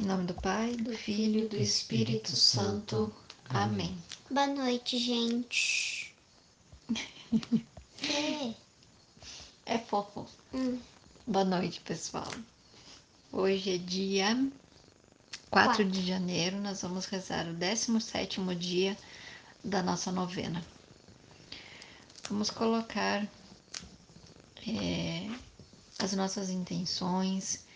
Em nome do Pai, do Filho e do Espírito Santo. Amém. Boa noite, gente. é. É fofo. Hum. Boa noite, pessoal. Hoje é dia 4 Quatro. de janeiro. Nós vamos rezar o 17 dia da nossa novena. Vamos colocar é, as nossas intenções,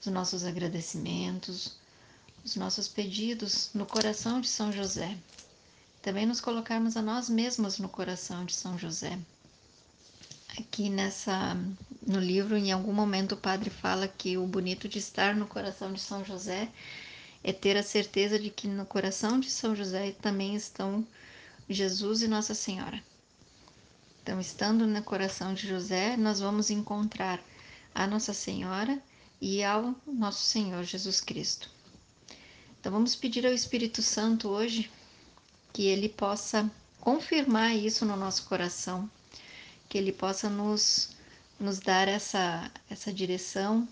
os nossos agradecimentos, os nossos pedidos no coração de São José. Também nos colocarmos a nós mesmos no coração de São José. Aqui nessa no livro, em algum momento o padre fala que o bonito de estar no coração de São José é ter a certeza de que no coração de São José também estão Jesus e Nossa Senhora. Então, estando no coração de José, nós vamos encontrar a Nossa Senhora e ao nosso Senhor Jesus Cristo. Então, vamos pedir ao Espírito Santo hoje que ele possa confirmar isso no nosso coração, que ele possa nos, nos dar essa, essa direção,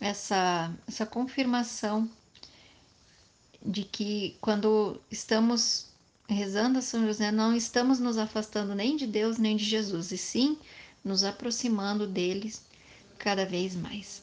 essa, essa confirmação de que quando estamos rezando a São José, não estamos nos afastando nem de Deus nem de Jesus, e sim nos aproximando deles cada vez mais.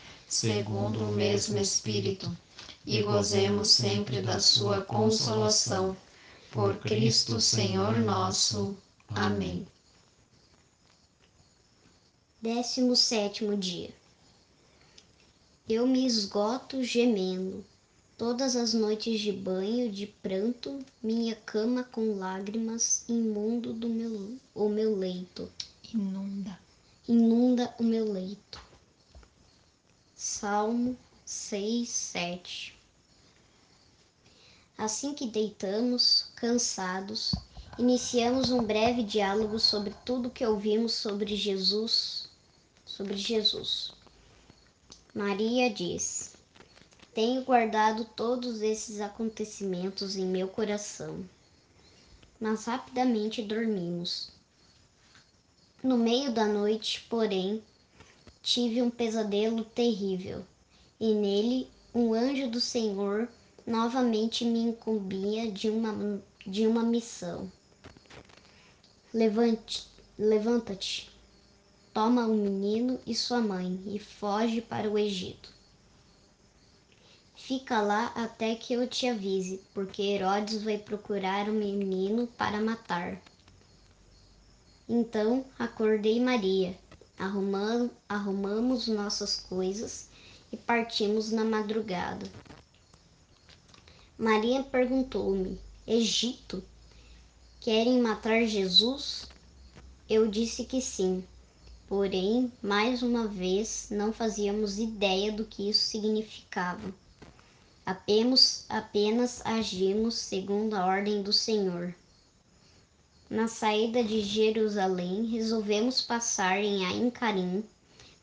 segundo o mesmo Espírito, e gozemos sempre da sua consolação. Por Cristo Senhor nosso. Amém. Décimo sétimo dia. Eu me esgoto gemendo. Todas as noites de banho, de pranto, minha cama com lágrimas, imundo do meu, o meu leito, Inunda. inunda o meu leito. Salmo 6, 7 Assim que deitamos, cansados, iniciamos um breve diálogo sobre tudo que ouvimos sobre Jesus, sobre Jesus. Maria diz: Tenho guardado todos esses acontecimentos em meu coração. Mas rapidamente dormimos. No meio da noite, porém, tive um pesadelo terrível, e nele um anjo do Senhor novamente me incumbia de uma, de uma missão. Levanta-te, toma o menino e sua mãe e foge para o Egito. Fica lá até que eu te avise, porque Herodes vai procurar o menino para matar. Então acordei Maria, arrumamos, arrumamos nossas coisas e partimos na madrugada. Maria perguntou-me: Egito? Querem matar Jesus? Eu disse que sim, porém, mais uma vez, não fazíamos ideia do que isso significava. Apenas, apenas agimos segundo a ordem do Senhor. Na saída de Jerusalém, resolvemos passar em Ain Carim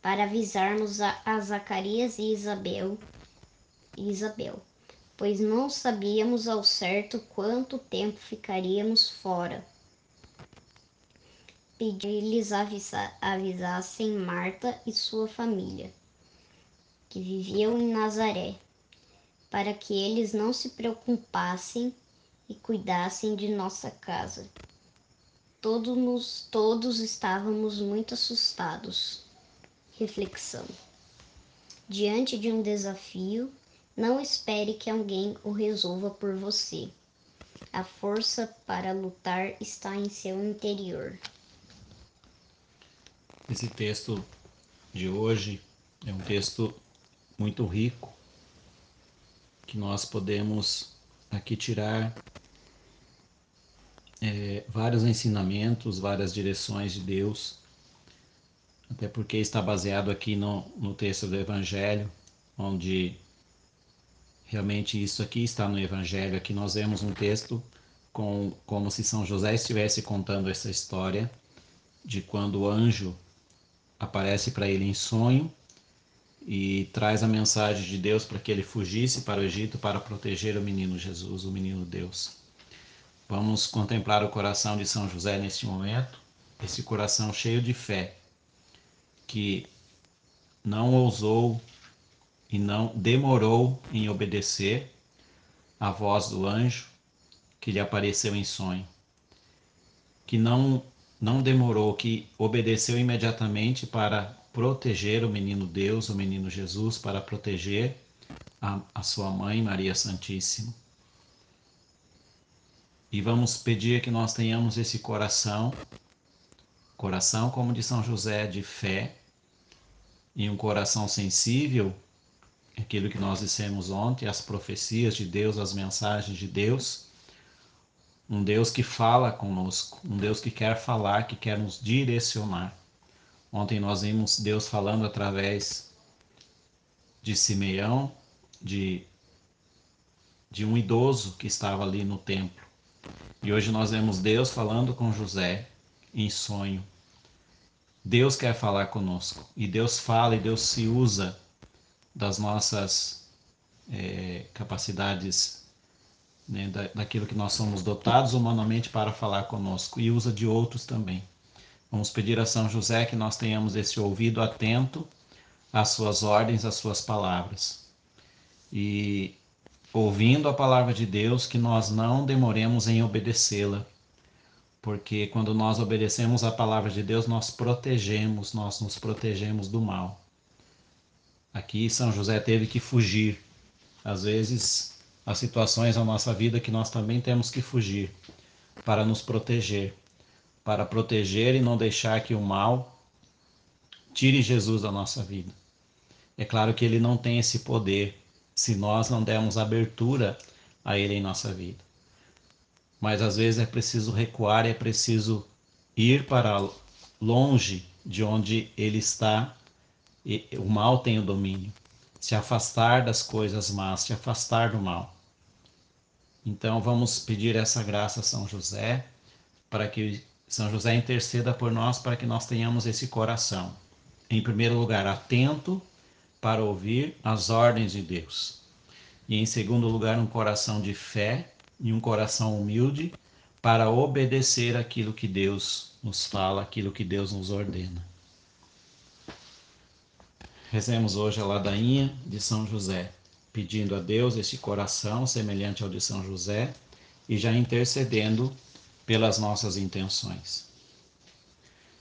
para avisarmos a, Zacarias e Isabel, Isabel, pois não sabíamos ao certo quanto tempo ficaríamos fora. Pedi-lhes avisa, avisassem Marta e sua família, que viviam em Nazaré, para que eles não se preocupassem e cuidassem de nossa casa. Todos, todos estávamos muito assustados. Reflexão. Diante de um desafio, não espere que alguém o resolva por você. A força para lutar está em seu interior. Esse texto de hoje é um texto muito rico que nós podemos aqui tirar é, vários ensinamentos, várias direções de Deus, até porque está baseado aqui no, no texto do Evangelho, onde Realmente isso aqui está no Evangelho. Aqui nós vemos um texto com, como se São José estivesse contando essa história de quando o anjo aparece para ele em sonho e traz a mensagem de Deus para que ele fugisse para o Egito para proteger o menino Jesus, o menino Deus. Vamos contemplar o coração de São José neste momento, esse coração cheio de fé, que não ousou e não demorou em obedecer à voz do anjo que lhe apareceu em sonho, que não não demorou, que obedeceu imediatamente para proteger o menino Deus, o menino Jesus, para proteger a, a sua mãe Maria Santíssima. E vamos pedir que nós tenhamos esse coração, coração como de São José, de fé, e um coração sensível aquilo que nós dissemos ontem, as profecias de Deus, as mensagens de Deus. Um Deus que fala conosco, um Deus que quer falar, que quer nos direcionar. Ontem nós vimos Deus falando através de Simeão, de, de um idoso que estava ali no templo. E hoje nós vemos Deus falando com José em sonho. Deus quer falar conosco. E Deus fala e Deus se usa das nossas é, capacidades, né, da, daquilo que nós somos dotados humanamente para falar conosco e usa de outros também. Vamos pedir a São José que nós tenhamos esse ouvido atento às suas ordens, às suas palavras. E ouvindo a palavra de Deus, que nós não demoremos em obedecê-la. Porque quando nós obedecemos a palavra de Deus, nós protegemos, nós nos protegemos do mal. Aqui São José teve que fugir. Às vezes, há situações na nossa vida que nós também temos que fugir para nos proteger, para proteger e não deixar que o mal tire Jesus da nossa vida. É claro que ele não tem esse poder se nós não dermos abertura a ele em nossa vida. Mas às vezes é preciso recuar, é preciso ir para longe de onde ele está e o mal tem o domínio. Se afastar das coisas más, se afastar do mal. Então vamos pedir essa graça a São José, para que São José interceda por nós, para que nós tenhamos esse coração. Em primeiro lugar, atento para ouvir as ordens de Deus. E em segundo lugar, um coração de fé e um coração humilde para obedecer aquilo que Deus nos fala, aquilo que Deus nos ordena. Rezemos hoje a ladainha de São José, pedindo a Deus esse coração semelhante ao de São José e já intercedendo pelas nossas intenções.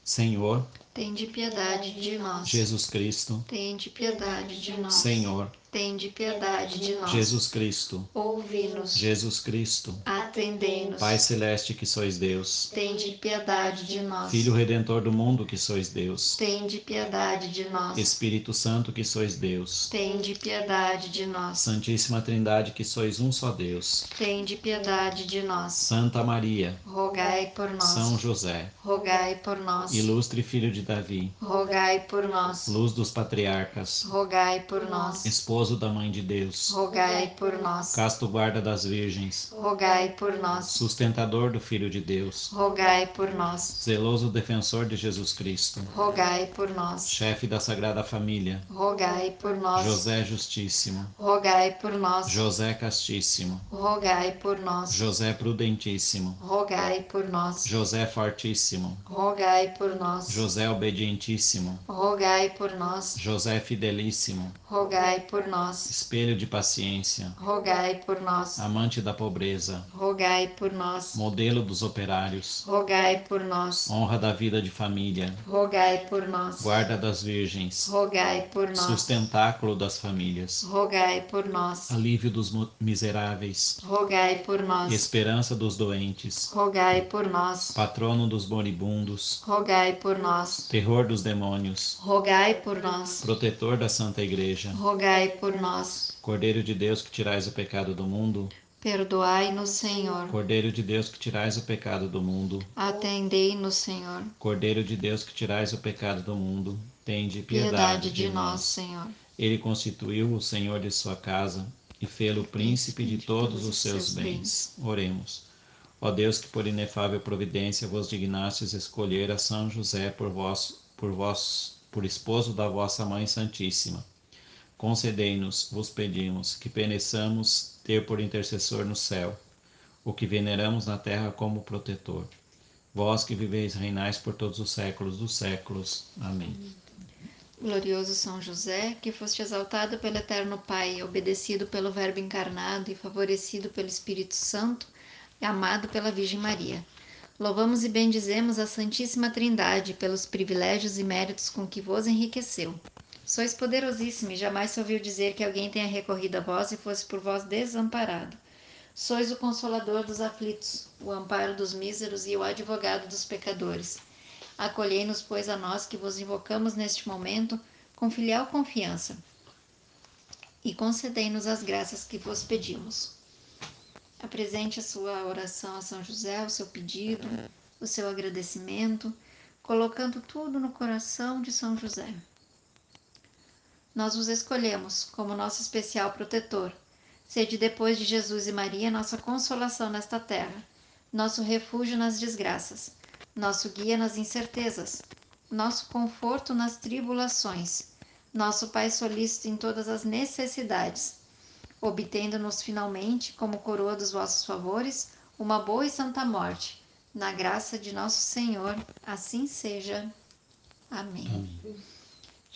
Senhor, tende piedade de nós. Jesus Cristo, tende piedade de nós. Senhor, tende piedade de nós. Jesus Cristo, ouvi-nos. Jesus Cristo, atendei-nos. Pai celeste que sois Deus, tende piedade de nós. Filho redentor do mundo que sois Deus, tende piedade de nós. Espírito Santo que sois Deus, tende piedade de nós. Santíssima Trindade que sois um só Deus, tende piedade de nós. Santa Maria, rogai por nós. São José, rogai por nós. Ilustre filho de Davi, rogai por nós. Luz dos patriarcas, rogai por nós. Esposa esposo da Mãe de Deus, rogai por nós. Casto guarda das virgens, rogai por nós. Sustentador do Filho de Deus, rogai por nós. Zeloso defensor de Jesus Cristo, rogai por nós. Chefe da Sagrada Família, rogai por nós. José Justíssimo, rogai por nós. José Castíssimo, rogai por nós. José Prudentíssimo, rogai por nós. José Fortíssimo, rogai por nós. José Obedientíssimo, rogai por nós. José Fidelíssimo, rogai por nós nós. Espelho de paciência, rogai por nós. Amante da pobreza, rogai por nós. Modelo dos operários, rogai por nós. Honra da vida de família, rogai por nós. Guarda das virgens, rogai por nós. Sustentáculo das famílias, rogai por nós. Alívio dos miseráveis, rogai por nós. Esperança dos doentes, rogai por nós. Patrono dos moribundos, rogai por nós. Terror dos demônios, rogai por nós. Protetor da Santa Igreja, rogai por nós. Cordeiro de Deus que tirais o pecado do mundo, perdoai-nos, Senhor. Cordeiro de Deus que tirais o pecado do mundo, atendei-nos, Senhor. Cordeiro de Deus que tirais o pecado do mundo, tende piedade, piedade de, de nós, Senhor. Ele constituiu o Senhor de sua casa e fê-lo príncipe de todos os seus bens. Oremos. Ó Deus, que por inefável providência vos dignastes escolher a São José por vós, por vós, por esposo da vossa Mãe Santíssima. Concedei-nos, vos pedimos, que peneçamos ter por intercessor no céu, o que veneramos na terra como protetor. Vós que viveis reinais por todos os séculos dos séculos. Amém. Glorioso São José, que foste exaltado pelo Eterno Pai, obedecido pelo Verbo encarnado e favorecido pelo Espírito Santo, e amado pela Virgem Maria. Louvamos e bendizemos a Santíssima Trindade pelos privilégios e méritos com que vos enriqueceu. Sois poderosíssimo e jamais se ouviu dizer que alguém tenha recorrido a vós e fosse por vós desamparado. Sois o consolador dos aflitos, o amparo dos míseros e o advogado dos pecadores. Acolhei-nos, pois, a nós que vos invocamos neste momento com filial confiança e concedei-nos as graças que vos pedimos. Apresente a sua oração a São José, o seu pedido, o seu agradecimento, colocando tudo no coração de São José. Nós vos escolhemos como nosso especial protetor. Sede depois de Jesus e Maria nossa consolação nesta terra, nosso refúgio nas desgraças nosso guia nas incertezas, nosso conforto nas tribulações, nosso Pai solícito em todas as necessidades, obtendo-nos finalmente, como coroa dos vossos favores, uma boa e santa morte. Na graça de nosso Senhor, assim seja. Amém. Amém.